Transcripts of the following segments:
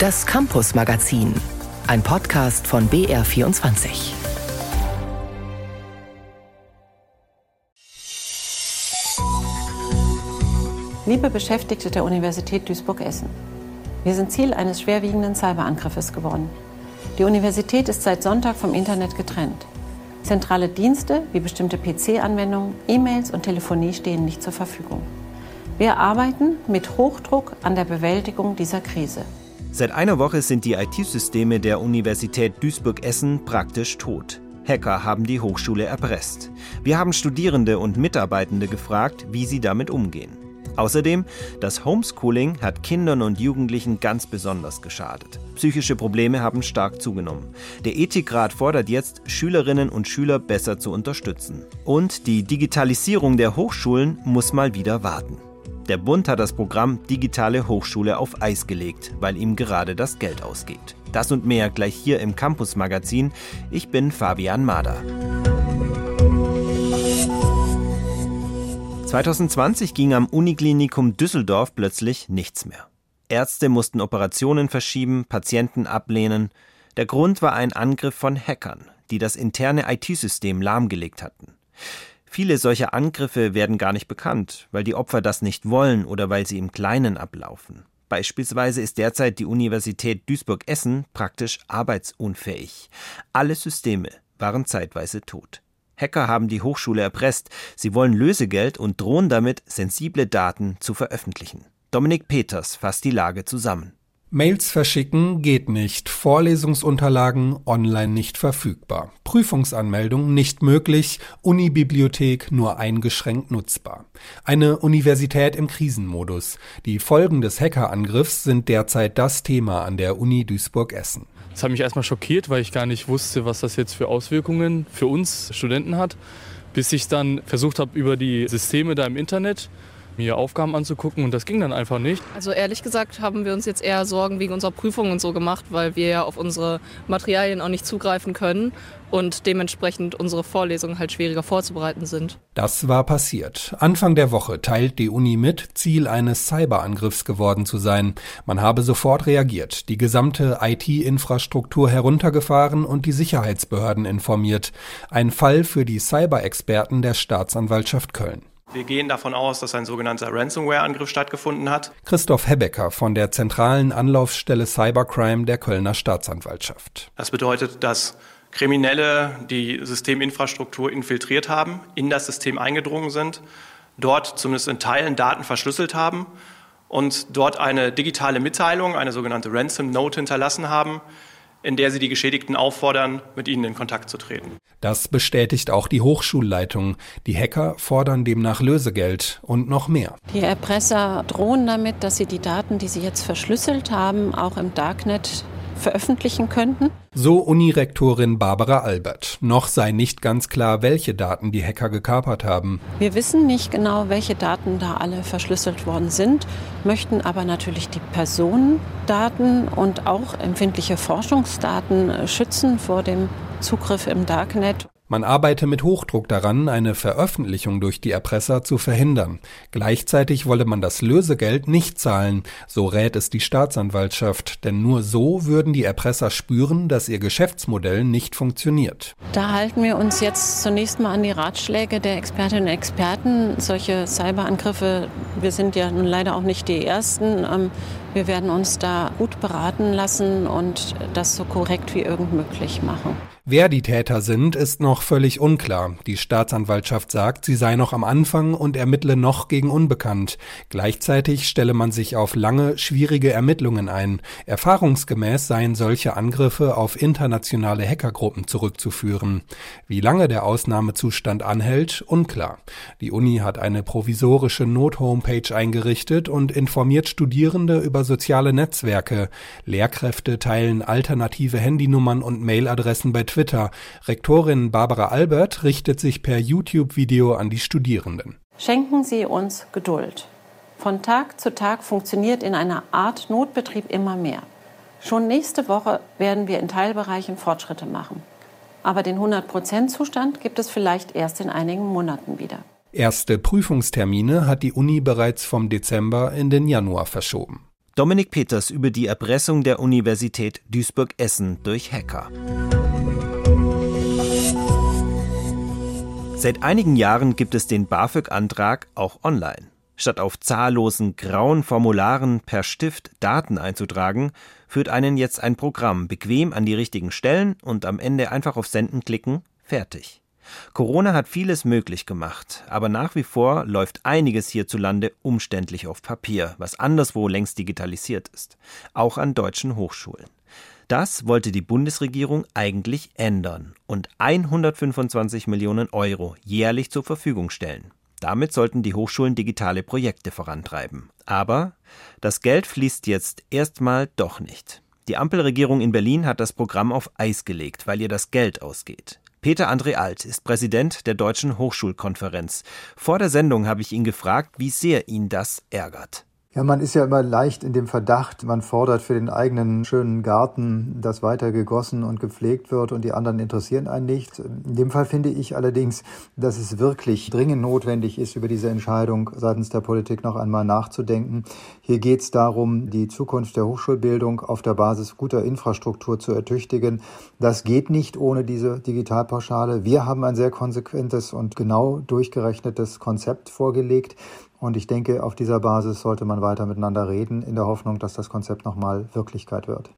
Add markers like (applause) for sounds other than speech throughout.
Das Campus Magazin, ein Podcast von BR24. Liebe Beschäftigte der Universität Duisburg-Essen, wir sind Ziel eines schwerwiegenden Cyberangriffes geworden. Die Universität ist seit Sonntag vom Internet getrennt. Zentrale Dienste wie bestimmte PC-Anwendungen, E-Mails und Telefonie stehen nicht zur Verfügung. Wir arbeiten mit Hochdruck an der Bewältigung dieser Krise. Seit einer Woche sind die IT-Systeme der Universität Duisburg-Essen praktisch tot. Hacker haben die Hochschule erpresst. Wir haben Studierende und Mitarbeitende gefragt, wie sie damit umgehen. Außerdem, das Homeschooling hat Kindern und Jugendlichen ganz besonders geschadet. Psychische Probleme haben stark zugenommen. Der Ethikrat fordert jetzt, Schülerinnen und Schüler besser zu unterstützen. Und die Digitalisierung der Hochschulen muss mal wieder warten. Der Bund hat das Programm Digitale Hochschule auf Eis gelegt, weil ihm gerade das Geld ausgeht. Das und mehr gleich hier im Campus Magazin. Ich bin Fabian Mader. 2020 ging am Uniklinikum Düsseldorf plötzlich nichts mehr. Ärzte mussten Operationen verschieben, Patienten ablehnen. Der Grund war ein Angriff von Hackern, die das interne IT-System lahmgelegt hatten. Viele solcher Angriffe werden gar nicht bekannt, weil die Opfer das nicht wollen oder weil sie im Kleinen ablaufen. Beispielsweise ist derzeit die Universität Duisburg-Essen praktisch arbeitsunfähig. Alle Systeme waren zeitweise tot. Hacker haben die Hochschule erpresst. Sie wollen Lösegeld und drohen damit, sensible Daten zu veröffentlichen. Dominik Peters fasst die Lage zusammen. Mails verschicken geht nicht, Vorlesungsunterlagen online nicht verfügbar, Prüfungsanmeldung nicht möglich, Unibibliothek nur eingeschränkt nutzbar. Eine Universität im Krisenmodus. Die Folgen des Hackerangriffs sind derzeit das Thema an der Uni Duisburg-Essen. Das hat mich erstmal schockiert, weil ich gar nicht wusste, was das jetzt für Auswirkungen für uns Studenten hat, bis ich dann versucht habe, über die Systeme da im Internet mir Aufgaben anzugucken und das ging dann einfach nicht. Also ehrlich gesagt haben wir uns jetzt eher Sorgen wegen unserer Prüfungen und so gemacht, weil wir ja auf unsere Materialien auch nicht zugreifen können und dementsprechend unsere Vorlesungen halt schwieriger vorzubereiten sind. Das war passiert. Anfang der Woche teilt die Uni mit, Ziel eines Cyberangriffs geworden zu sein. Man habe sofort reagiert, die gesamte IT-Infrastruktur heruntergefahren und die Sicherheitsbehörden informiert. Ein Fall für die Cyber-Experten der Staatsanwaltschaft Köln. Wir gehen davon aus, dass ein sogenannter Ransomware-Angriff stattgefunden hat. Christoph Hebecker von der zentralen Anlaufstelle Cybercrime der Kölner Staatsanwaltschaft. Das bedeutet, dass Kriminelle die Systeminfrastruktur infiltriert haben, in das System eingedrungen sind, dort zumindest in Teilen Daten verschlüsselt haben und dort eine digitale Mitteilung, eine sogenannte Ransom Note hinterlassen haben, in der sie die Geschädigten auffordern, mit ihnen in Kontakt zu treten. Das bestätigt auch die Hochschulleitung. Die Hacker fordern demnach Lösegeld und noch mehr. Die Erpresser drohen damit, dass sie die Daten, die sie jetzt verschlüsselt haben, auch im Darknet veröffentlichen könnten. So Unirektorin Barbara Albert. Noch sei nicht ganz klar, welche Daten die Hacker gekapert haben. Wir wissen nicht genau, welche Daten da alle verschlüsselt worden sind, möchten aber natürlich die Personendaten und auch empfindliche Forschungsdaten schützen vor dem Zugriff im Darknet. Man arbeite mit Hochdruck daran, eine Veröffentlichung durch die Erpresser zu verhindern. Gleichzeitig wolle man das Lösegeld nicht zahlen, so rät es die Staatsanwaltschaft, denn nur so würden die Erpresser spüren, dass ihr Geschäftsmodell nicht funktioniert. Da halten wir uns jetzt zunächst mal an die Ratschläge der Expertinnen und Experten. Solche Cyberangriffe, wir sind ja nun leider auch nicht die Ersten. Ähm, wir werden uns da gut beraten lassen und das so korrekt wie irgend möglich machen. Wer die Täter sind, ist noch völlig unklar. Die Staatsanwaltschaft sagt, sie sei noch am Anfang und ermittle noch gegen Unbekannt. Gleichzeitig stelle man sich auf lange, schwierige Ermittlungen ein. Erfahrungsgemäß seien solche Angriffe auf internationale Hackergruppen zurückzuführen. Wie lange der Ausnahmezustand anhält, unklar. Die Uni hat eine provisorische Not-Homepage eingerichtet und informiert Studierende über soziale Netzwerke. Lehrkräfte teilen alternative Handynummern und Mailadressen bei Twitter Twitter. Rektorin Barbara Albert richtet sich per YouTube-Video an die Studierenden. Schenken Sie uns Geduld. Von Tag zu Tag funktioniert in einer Art Notbetrieb immer mehr. Schon nächste Woche werden wir in Teilbereichen Fortschritte machen. Aber den 100%-Zustand gibt es vielleicht erst in einigen Monaten wieder. Erste Prüfungstermine hat die Uni bereits vom Dezember in den Januar verschoben. Dominik Peters über die Erpressung der Universität Duisburg-Essen durch Hacker. Seit einigen Jahren gibt es den BAföG-Antrag auch online. Statt auf zahllosen grauen Formularen per Stift Daten einzutragen, führt einen jetzt ein Programm bequem an die richtigen Stellen und am Ende einfach auf Senden klicken, fertig. Corona hat vieles möglich gemacht, aber nach wie vor läuft einiges hierzulande umständlich auf Papier, was anderswo längst digitalisiert ist, auch an deutschen Hochschulen. Das wollte die Bundesregierung eigentlich ändern und 125 Millionen Euro jährlich zur Verfügung stellen. Damit sollten die Hochschulen digitale Projekte vorantreiben. Aber das Geld fließt jetzt erstmal doch nicht. Die Ampelregierung in Berlin hat das Programm auf Eis gelegt, weil ihr das Geld ausgeht. Peter André Alt ist Präsident der Deutschen Hochschulkonferenz. Vor der Sendung habe ich ihn gefragt, wie sehr ihn das ärgert. Ja, man ist ja immer leicht in dem Verdacht, man fordert für den eigenen schönen Garten, dass weiter gegossen und gepflegt wird und die anderen interessieren einen nicht. In dem Fall finde ich allerdings, dass es wirklich dringend notwendig ist, über diese Entscheidung seitens der Politik noch einmal nachzudenken. Hier geht es darum, die Zukunft der Hochschulbildung auf der Basis guter Infrastruktur zu ertüchtigen. Das geht nicht ohne diese Digitalpauschale. Wir haben ein sehr konsequentes und genau durchgerechnetes Konzept vorgelegt. Und ich denke, auf dieser Basis sollte man weiter miteinander reden, in der Hoffnung, dass das Konzept nochmal Wirklichkeit wird.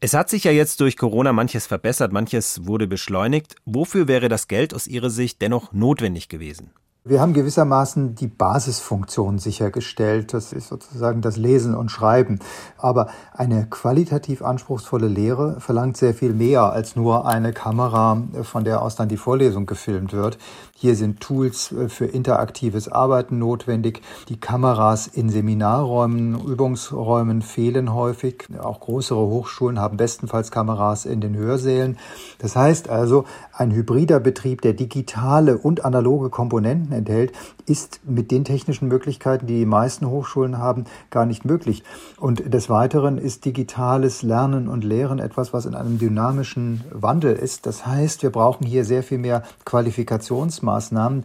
Es hat sich ja jetzt durch Corona manches verbessert, manches wurde beschleunigt. Wofür wäre das Geld aus Ihrer Sicht dennoch notwendig gewesen? Wir haben gewissermaßen die Basisfunktion sichergestellt. Das ist sozusagen das Lesen und Schreiben. Aber eine qualitativ anspruchsvolle Lehre verlangt sehr viel mehr als nur eine Kamera, von der aus dann die Vorlesung gefilmt wird. Hier sind Tools äh, für interaktives Arbeiten notwendig. Die Kameras in Seminarräumen, Übungsräumen fehlen häufig. Auch größere Hochschulen haben bestenfalls Kameras in den Hörsälen. Das heißt also, ein hybrider Betrieb, der digitale und analoge Komponenten enthält, ist mit den technischen Möglichkeiten, die die meisten Hochschulen haben, gar nicht möglich. Und des Weiteren ist digitales Lernen und Lehren etwas, was in einem dynamischen Wandel ist. Das heißt, wir brauchen hier sehr viel mehr Qualifikationsmaßnahmen Maßnahmen.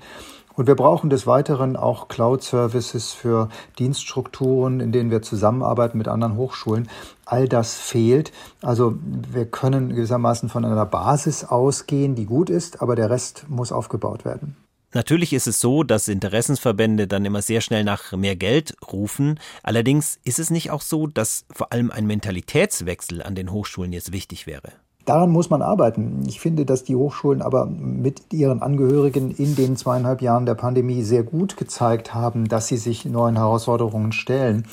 Und wir brauchen des Weiteren auch Cloud-Services für Dienststrukturen, in denen wir zusammenarbeiten mit anderen Hochschulen. All das fehlt. Also wir können gewissermaßen von einer Basis ausgehen, die gut ist, aber der Rest muss aufgebaut werden. Natürlich ist es so, dass Interessensverbände dann immer sehr schnell nach mehr Geld rufen. Allerdings ist es nicht auch so, dass vor allem ein Mentalitätswechsel an den Hochschulen jetzt wichtig wäre. Daran muss man arbeiten. Ich finde, dass die Hochschulen aber mit ihren Angehörigen in den zweieinhalb Jahren der Pandemie sehr gut gezeigt haben, dass sie sich neuen Herausforderungen stellen.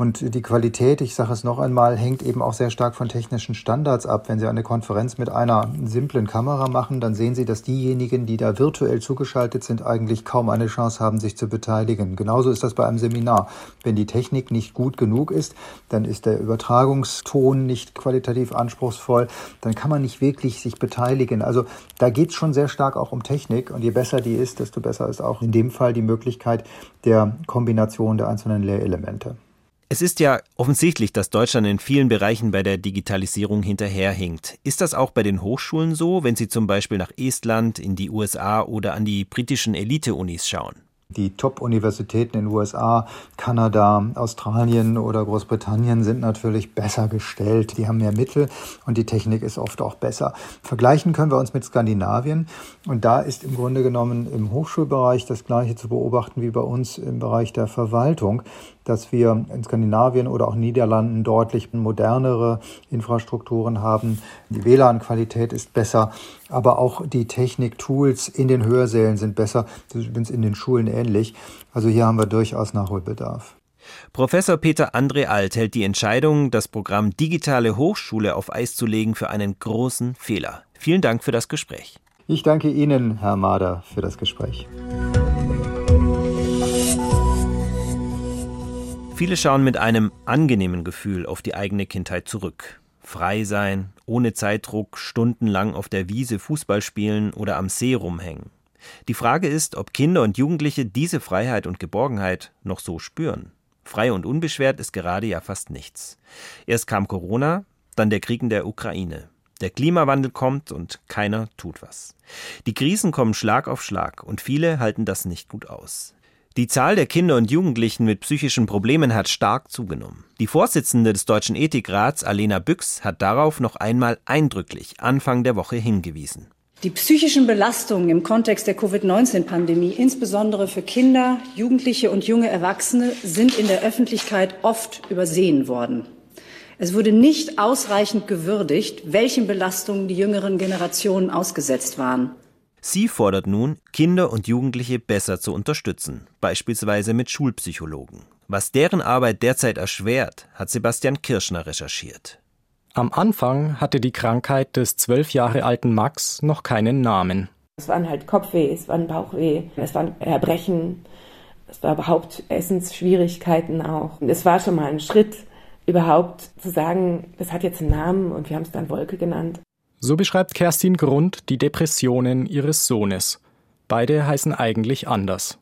Und die Qualität, ich sage es noch einmal, hängt eben auch sehr stark von technischen Standards ab. Wenn Sie eine Konferenz mit einer simplen Kamera machen, dann sehen Sie, dass diejenigen, die da virtuell zugeschaltet sind, eigentlich kaum eine Chance haben, sich zu beteiligen. Genauso ist das bei einem Seminar. Wenn die Technik nicht gut genug ist, dann ist der Übertragungston nicht qualitativ anspruchsvoll, dann kann man nicht wirklich sich beteiligen. Also da geht es schon sehr stark auch um Technik und je besser die ist, desto besser ist auch in dem Fall die Möglichkeit der Kombination der einzelnen Lehrelemente. Es ist ja offensichtlich, dass Deutschland in vielen Bereichen bei der Digitalisierung hinterherhinkt. Ist das auch bei den Hochschulen so, wenn Sie zum Beispiel nach Estland, in die USA oder an die britischen Elite-Unis schauen? Die Top-Universitäten in den USA, Kanada, Australien oder Großbritannien sind natürlich besser gestellt. Die haben mehr Mittel und die Technik ist oft auch besser. Vergleichen können wir uns mit Skandinavien und da ist im Grunde genommen im Hochschulbereich das gleiche zu beobachten wie bei uns im Bereich der Verwaltung dass wir in Skandinavien oder auch Niederlanden deutlich modernere Infrastrukturen haben. Die WLAN-Qualität ist besser, aber auch die Technik-Tools in den Hörsälen sind besser. Das ist übrigens in den Schulen ähnlich. Also hier haben wir durchaus Nachholbedarf. Professor Peter André Alt hält die Entscheidung, das Programm Digitale Hochschule auf Eis zu legen, für einen großen Fehler. Vielen Dank für das Gespräch. Ich danke Ihnen, Herr Mader, für das Gespräch. Viele schauen mit einem angenehmen Gefühl auf die eigene Kindheit zurück. Frei sein, ohne Zeitdruck, stundenlang auf der Wiese Fußball spielen oder am See rumhängen. Die Frage ist, ob Kinder und Jugendliche diese Freiheit und Geborgenheit noch so spüren. Frei und unbeschwert ist gerade ja fast nichts. Erst kam Corona, dann der Krieg in der Ukraine. Der Klimawandel kommt und keiner tut was. Die Krisen kommen Schlag auf Schlag und viele halten das nicht gut aus. Die Zahl der Kinder und Jugendlichen mit psychischen Problemen hat stark zugenommen. Die Vorsitzende des Deutschen Ethikrats, Alena Büchs, hat darauf noch einmal eindrücklich Anfang der Woche hingewiesen. Die psychischen Belastungen im Kontext der Covid-19-Pandemie, insbesondere für Kinder, Jugendliche und junge Erwachsene, sind in der Öffentlichkeit oft übersehen worden. Es wurde nicht ausreichend gewürdigt, welchen Belastungen die jüngeren Generationen ausgesetzt waren. Sie fordert nun, Kinder und Jugendliche besser zu unterstützen, beispielsweise mit Schulpsychologen. Was deren Arbeit derzeit erschwert, hat Sebastian Kirschner recherchiert. Am Anfang hatte die Krankheit des zwölf Jahre alten Max noch keinen Namen. Es waren halt Kopfweh, es waren Bauchweh, es waren Erbrechen, es war überhaupt Essensschwierigkeiten auch. Es war schon mal ein Schritt, überhaupt zu sagen, das hat jetzt einen Namen und wir haben es dann Wolke genannt. So beschreibt Kerstin Grund die Depressionen ihres Sohnes. Beide heißen eigentlich anders.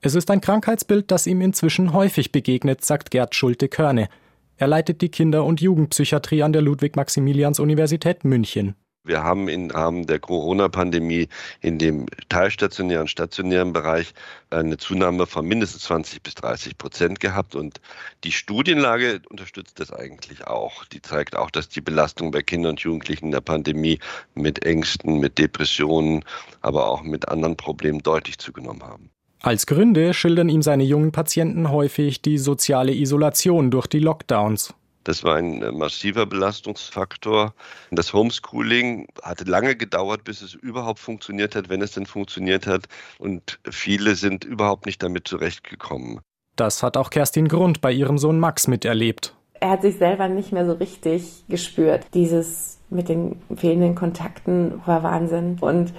Es ist ein Krankheitsbild, das ihm inzwischen häufig begegnet, sagt Gerd Schulte-Körne. Er leitet die Kinder- und Jugendpsychiatrie an der Ludwig-Maximilians-Universität München. Wir haben im Rahmen der Corona-Pandemie in dem teilstationären, stationären Bereich eine Zunahme von mindestens 20 bis 30 Prozent gehabt. Und die Studienlage unterstützt das eigentlich auch. Die zeigt auch, dass die Belastung bei Kindern und Jugendlichen in der Pandemie mit Ängsten, mit Depressionen, aber auch mit anderen Problemen deutlich zugenommen haben. Als Gründe schildern ihm seine jungen Patienten häufig die soziale Isolation durch die Lockdowns das war ein äh, massiver Belastungsfaktor. Das Homeschooling hatte lange gedauert, bis es überhaupt funktioniert hat, wenn es denn funktioniert hat. Und viele sind überhaupt nicht damit zurechtgekommen. Das hat auch Kerstin Grund bei ihrem Sohn Max miterlebt. Er hat sich selber nicht mehr so richtig gespürt. Dieses mit den fehlenden Kontakten war Wahnsinn. Und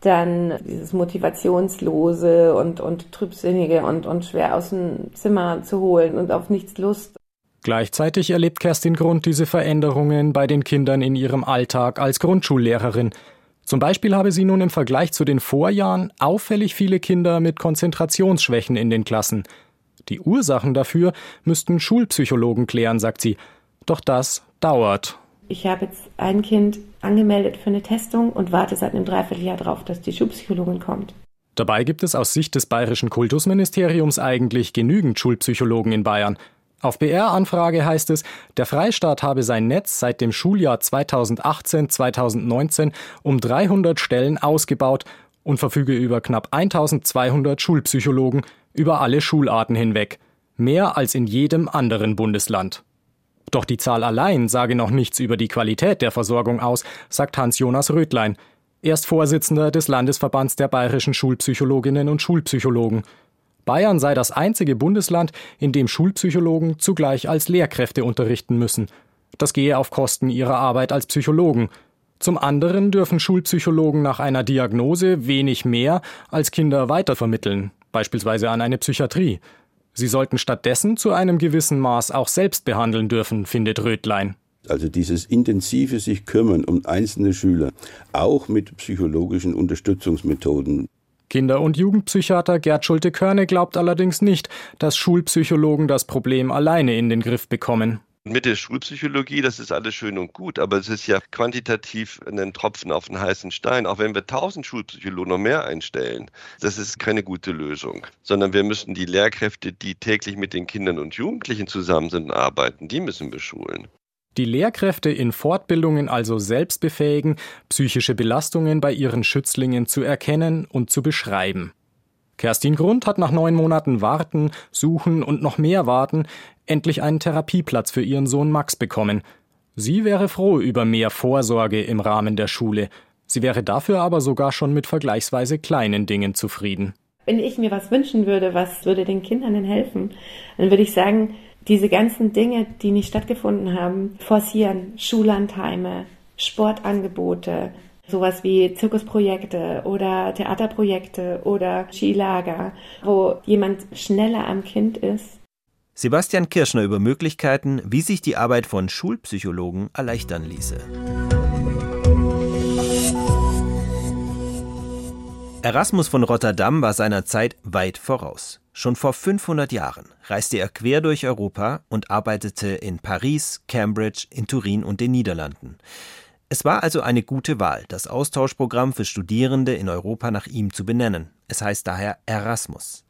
dann dieses Motivationslose und, und Trübsinnige und, und schwer aus dem Zimmer zu holen und auf nichts Lust. Gleichzeitig erlebt Kerstin Grund diese Veränderungen bei den Kindern in ihrem Alltag als Grundschullehrerin. Zum Beispiel habe sie nun im Vergleich zu den Vorjahren auffällig viele Kinder mit Konzentrationsschwächen in den Klassen. Die Ursachen dafür müssten Schulpsychologen klären, sagt sie. Doch das dauert. Ich habe jetzt ein Kind angemeldet für eine Testung und warte seit einem Dreivierteljahr darauf, dass die Schulpsychologin kommt. Dabei gibt es aus Sicht des bayerischen Kultusministeriums eigentlich genügend Schulpsychologen in Bayern. Auf BR-Anfrage heißt es, der Freistaat habe sein Netz seit dem Schuljahr 2018-2019 um 300 Stellen ausgebaut und verfüge über knapp 1200 Schulpsychologen über alle Schularten hinweg, mehr als in jedem anderen Bundesland. Doch die Zahl allein sage noch nichts über die Qualität der Versorgung aus, sagt Hans-Jonas Röthlein. Er ist Vorsitzender des Landesverbands der bayerischen Schulpsychologinnen und Schulpsychologen. Bayern sei das einzige Bundesland, in dem Schulpsychologen zugleich als Lehrkräfte unterrichten müssen. Das gehe auf Kosten ihrer Arbeit als Psychologen. Zum anderen dürfen Schulpsychologen nach einer Diagnose wenig mehr als Kinder weitervermitteln, beispielsweise an eine Psychiatrie. Sie sollten stattdessen zu einem gewissen Maß auch selbst behandeln dürfen, findet Röthlein. Also dieses intensive sich kümmern um einzelne Schüler, auch mit psychologischen Unterstützungsmethoden, Kinder- und Jugendpsychiater Gerd Schulte-Körne glaubt allerdings nicht, dass Schulpsychologen das Problem alleine in den Griff bekommen. Mit der Schulpsychologie, das ist alles schön und gut, aber es ist ja quantitativ ein Tropfen auf den heißen Stein. Auch wenn wir tausend Schulpsychologen noch mehr einstellen, das ist keine gute Lösung, sondern wir müssen die Lehrkräfte, die täglich mit den Kindern und Jugendlichen zusammen sind arbeiten, die müssen wir schulen. Die Lehrkräfte in Fortbildungen also selbst befähigen, psychische Belastungen bei ihren Schützlingen zu erkennen und zu beschreiben. Kerstin Grund hat nach neun Monaten Warten, Suchen und noch mehr Warten endlich einen Therapieplatz für ihren Sohn Max bekommen. Sie wäre froh über mehr Vorsorge im Rahmen der Schule. Sie wäre dafür aber sogar schon mit vergleichsweise kleinen Dingen zufrieden. Wenn ich mir was wünschen würde, was würde den Kindern denn helfen, dann würde ich sagen, diese ganzen Dinge, die nicht stattgefunden haben, forcieren. Schullandheime, Sportangebote, sowas wie Zirkusprojekte oder Theaterprojekte oder Skilager, wo jemand schneller am Kind ist. Sebastian Kirschner über Möglichkeiten, wie sich die Arbeit von Schulpsychologen erleichtern ließe. Erasmus von Rotterdam war seiner Zeit weit voraus. Schon vor 500 Jahren reiste er quer durch Europa und arbeitete in Paris, Cambridge, in Turin und den Niederlanden. Es war also eine gute Wahl, das Austauschprogramm für Studierende in Europa nach ihm zu benennen. Es heißt daher Erasmus.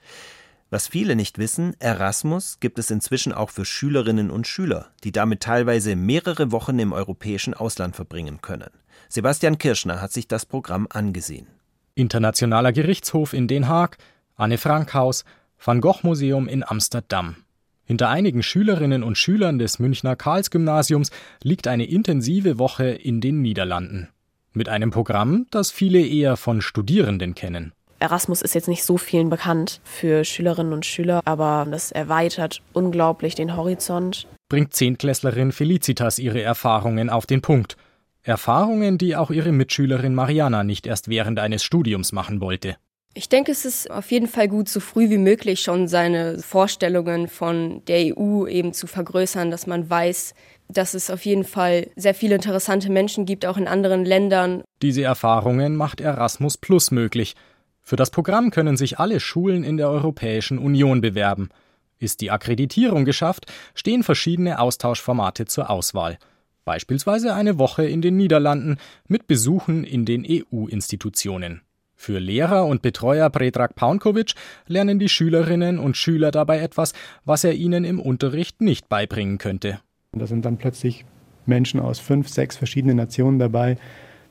Was viele nicht wissen, Erasmus gibt es inzwischen auch für Schülerinnen und Schüler, die damit teilweise mehrere Wochen im europäischen Ausland verbringen können. Sebastian Kirschner hat sich das Programm angesehen. Internationaler Gerichtshof in Den Haag, Anne Frank Haus, Van Gogh Museum in Amsterdam. Hinter einigen Schülerinnen und Schülern des Münchner Karlsgymnasiums liegt eine intensive Woche in den Niederlanden. Mit einem Programm, das viele eher von Studierenden kennen. Erasmus ist jetzt nicht so vielen bekannt für Schülerinnen und Schüler, aber das erweitert unglaublich den Horizont. Bringt Zehntklässlerin Felicitas ihre Erfahrungen auf den Punkt. Erfahrungen, die auch ihre Mitschülerin Mariana nicht erst während eines Studiums machen wollte. Ich denke, es ist auf jeden Fall gut, so früh wie möglich schon seine Vorstellungen von der EU eben zu vergrößern, dass man weiß, dass es auf jeden Fall sehr viele interessante Menschen gibt, auch in anderen Ländern. Diese Erfahrungen macht Erasmus Plus möglich. Für das Programm können sich alle Schulen in der Europäischen Union bewerben. Ist die Akkreditierung geschafft, stehen verschiedene Austauschformate zur Auswahl. Beispielsweise eine Woche in den Niederlanden mit Besuchen in den EU-Institutionen. Für Lehrer und Betreuer Predrag Paunkovic lernen die Schülerinnen und Schüler dabei etwas, was er ihnen im Unterricht nicht beibringen könnte. Da sind dann plötzlich Menschen aus fünf, sechs verschiedenen Nationen dabei,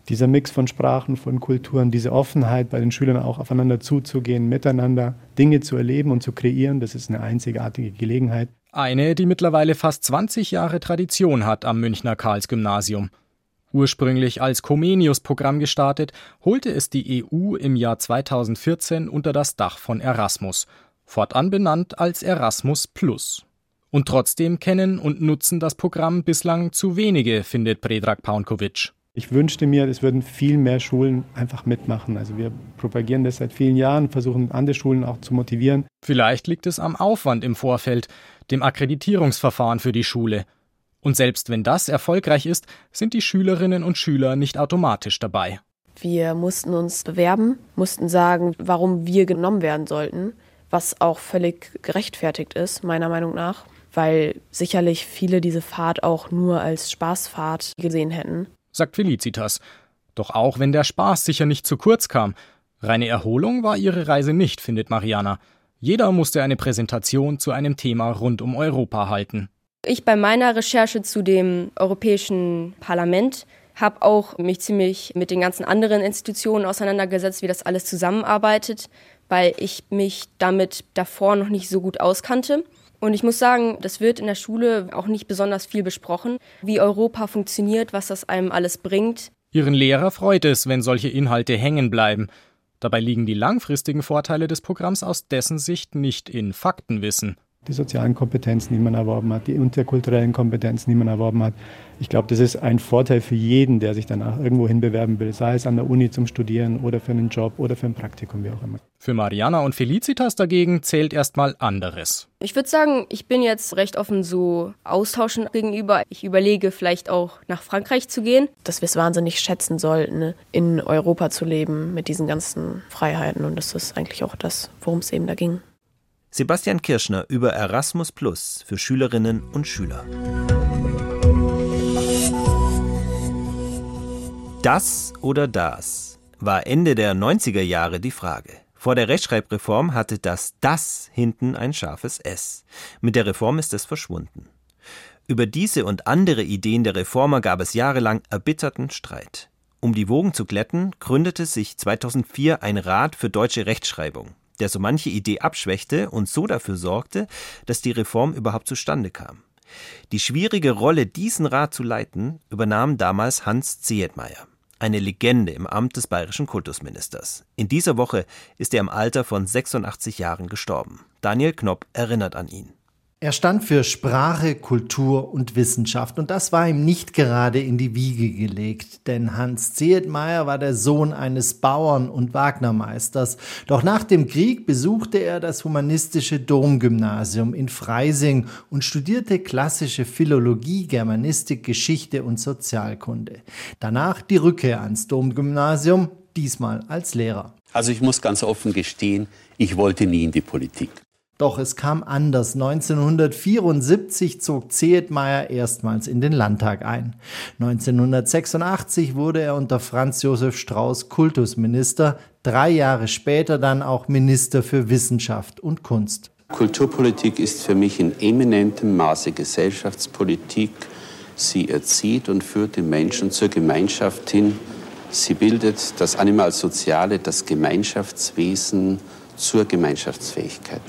dieser Mix von Sprachen, von Kulturen, diese Offenheit bei den Schülern auch aufeinander zuzugehen, miteinander Dinge zu erleben und zu kreieren, das ist eine einzigartige Gelegenheit. Eine, die mittlerweile fast 20 Jahre Tradition hat am Münchner Karlsgymnasium. Ursprünglich als Comenius-Programm gestartet, holte es die EU im Jahr 2014 unter das Dach von Erasmus, fortan benannt als Erasmus Plus. Und trotzdem kennen und nutzen das Programm bislang zu wenige, findet Predrag Paunkovic. Ich wünschte mir, es würden viel mehr Schulen einfach mitmachen. Also wir propagieren das seit vielen Jahren, versuchen andere Schulen auch zu motivieren. Vielleicht liegt es am Aufwand im Vorfeld, dem Akkreditierungsverfahren für die Schule. Und selbst wenn das erfolgreich ist, sind die Schülerinnen und Schüler nicht automatisch dabei. Wir mussten uns bewerben, mussten sagen, warum wir genommen werden sollten, was auch völlig gerechtfertigt ist, meiner Meinung nach, weil sicherlich viele diese Fahrt auch nur als Spaßfahrt gesehen hätten sagt Felicitas. Doch auch wenn der Spaß sicher nicht zu kurz kam, reine Erholung war ihre Reise nicht, findet Mariana. Jeder musste eine Präsentation zu einem Thema rund um Europa halten. Ich bei meiner Recherche zu dem Europäischen Parlament habe auch mich ziemlich mit den ganzen anderen Institutionen auseinandergesetzt, wie das alles zusammenarbeitet, weil ich mich damit davor noch nicht so gut auskannte. Und ich muss sagen, das wird in der Schule auch nicht besonders viel besprochen, wie Europa funktioniert, was das einem alles bringt. Ihren Lehrer freut es, wenn solche Inhalte hängen bleiben. Dabei liegen die langfristigen Vorteile des Programms aus dessen Sicht nicht in Faktenwissen die sozialen Kompetenzen, die man erworben hat, die interkulturellen Kompetenzen, die man erworben hat. Ich glaube, das ist ein Vorteil für jeden, der sich danach irgendwo hinbewerben will, sei es an der Uni zum Studieren oder für einen Job oder für ein Praktikum, wie auch immer. Für Mariana und Felicitas dagegen zählt erstmal anderes. Ich würde sagen, ich bin jetzt recht offen so austauschen gegenüber. Ich überlege vielleicht auch nach Frankreich zu gehen. Dass wir es wahnsinnig schätzen sollten, in Europa zu leben mit diesen ganzen Freiheiten. Und das ist eigentlich auch das, worum es eben da ging. Sebastian Kirschner über Erasmus Plus für Schülerinnen und Schüler. Das oder das war Ende der 90er Jahre die Frage. Vor der Rechtschreibreform hatte das das hinten ein scharfes S. Mit der Reform ist es verschwunden. Über diese und andere Ideen der Reformer gab es jahrelang erbitterten Streit. Um die Wogen zu glätten, gründete sich 2004 ein Rat für deutsche Rechtschreibung der so manche Idee abschwächte und so dafür sorgte, dass die Reform überhaupt zustande kam. Die schwierige Rolle, diesen Rat zu leiten, übernahm damals Hans Zehetmeier, eine Legende im Amt des bayerischen Kultusministers. In dieser Woche ist er im Alter von 86 Jahren gestorben. Daniel Knopp erinnert an ihn. Er stand für Sprache, Kultur und Wissenschaft und das war ihm nicht gerade in die Wiege gelegt, denn Hans Zehetmeier war der Sohn eines Bauern und Wagnermeisters. Doch nach dem Krieg besuchte er das humanistische Domgymnasium in Freising und studierte klassische Philologie, Germanistik, Geschichte und Sozialkunde. Danach die Rückkehr ans Domgymnasium, diesmal als Lehrer. Also ich muss ganz offen gestehen, ich wollte nie in die Politik. Doch es kam anders. 1974 zog Zehetmeier erstmals in den Landtag ein. 1986 wurde er unter Franz Josef Strauß Kultusminister, drei Jahre später dann auch Minister für Wissenschaft und Kunst. Kulturpolitik ist für mich in eminentem Maße Gesellschaftspolitik. Sie erzieht und führt den Menschen zur Gemeinschaft hin. Sie bildet das Animalsoziale, das Gemeinschaftswesen zur Gemeinschaftsfähigkeit.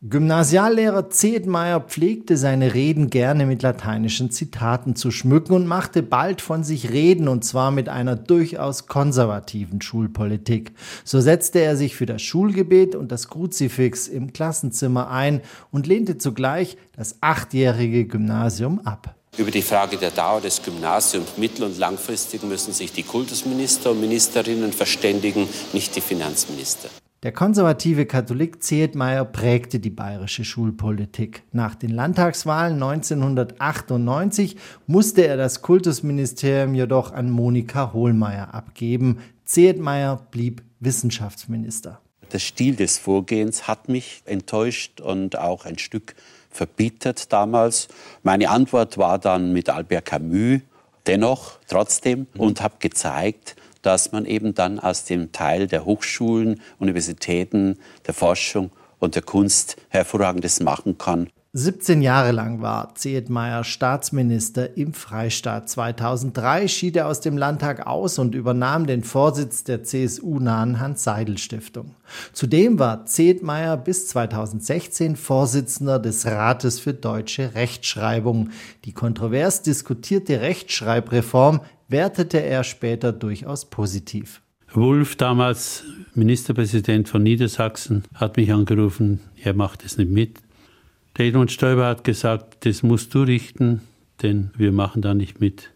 Gymnasiallehrer Zedmeier pflegte seine Reden gerne mit lateinischen Zitaten zu schmücken und machte bald von sich reden, und zwar mit einer durchaus konservativen Schulpolitik. So setzte er sich für das Schulgebet und das Kruzifix im Klassenzimmer ein und lehnte zugleich das achtjährige Gymnasium ab. Über die Frage der Dauer des Gymnasiums mittel- und langfristig müssen sich die Kultusminister und Ministerinnen verständigen, nicht die Finanzminister. Der konservative Katholik Zehetmeier prägte die bayerische Schulpolitik. Nach den Landtagswahlen 1998 musste er das Kultusministerium jedoch an Monika Hohlmeier abgeben. Zehetmeier blieb Wissenschaftsminister. Der Stil des Vorgehens hat mich enttäuscht und auch ein Stück verbittert damals. Meine Antwort war dann mit Albert Camus, dennoch, trotzdem, und habe gezeigt, dass man eben dann aus dem Teil der Hochschulen, Universitäten, der Forschung und der Kunst hervorragendes machen kann. 17 Jahre lang war Zehetmeier Staatsminister im Freistaat. 2003 schied er aus dem Landtag aus und übernahm den Vorsitz der CSU-nahen Hans-Seidel-Stiftung. Zudem war Zehetmeier bis 2016 Vorsitzender des Rates für deutsche Rechtschreibung. Die kontrovers diskutierte Rechtschreibreform wertete er später durchaus positiv. Wulff, damals Ministerpräsident von Niedersachsen, hat mich angerufen, er macht es nicht mit. Der Edmund Stoiber hat gesagt, das musst du richten, denn wir machen da nicht mit.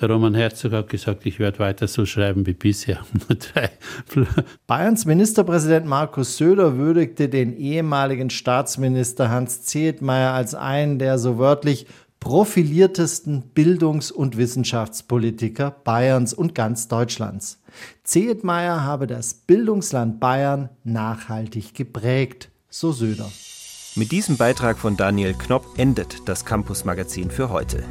Der Roman Herzog hat gesagt, ich werde weiter so schreiben wie bisher. (laughs) Bayerns Ministerpräsident Markus Söder würdigte den ehemaligen Staatsminister Hans Zehetmeier als einen der so wörtlich profiliertesten Bildungs- und Wissenschaftspolitiker Bayerns und ganz Deutschlands. Zehetmeier habe das Bildungsland Bayern nachhaltig geprägt, so Söder. Mit diesem Beitrag von Daniel Knopp endet das Campus Magazin für heute.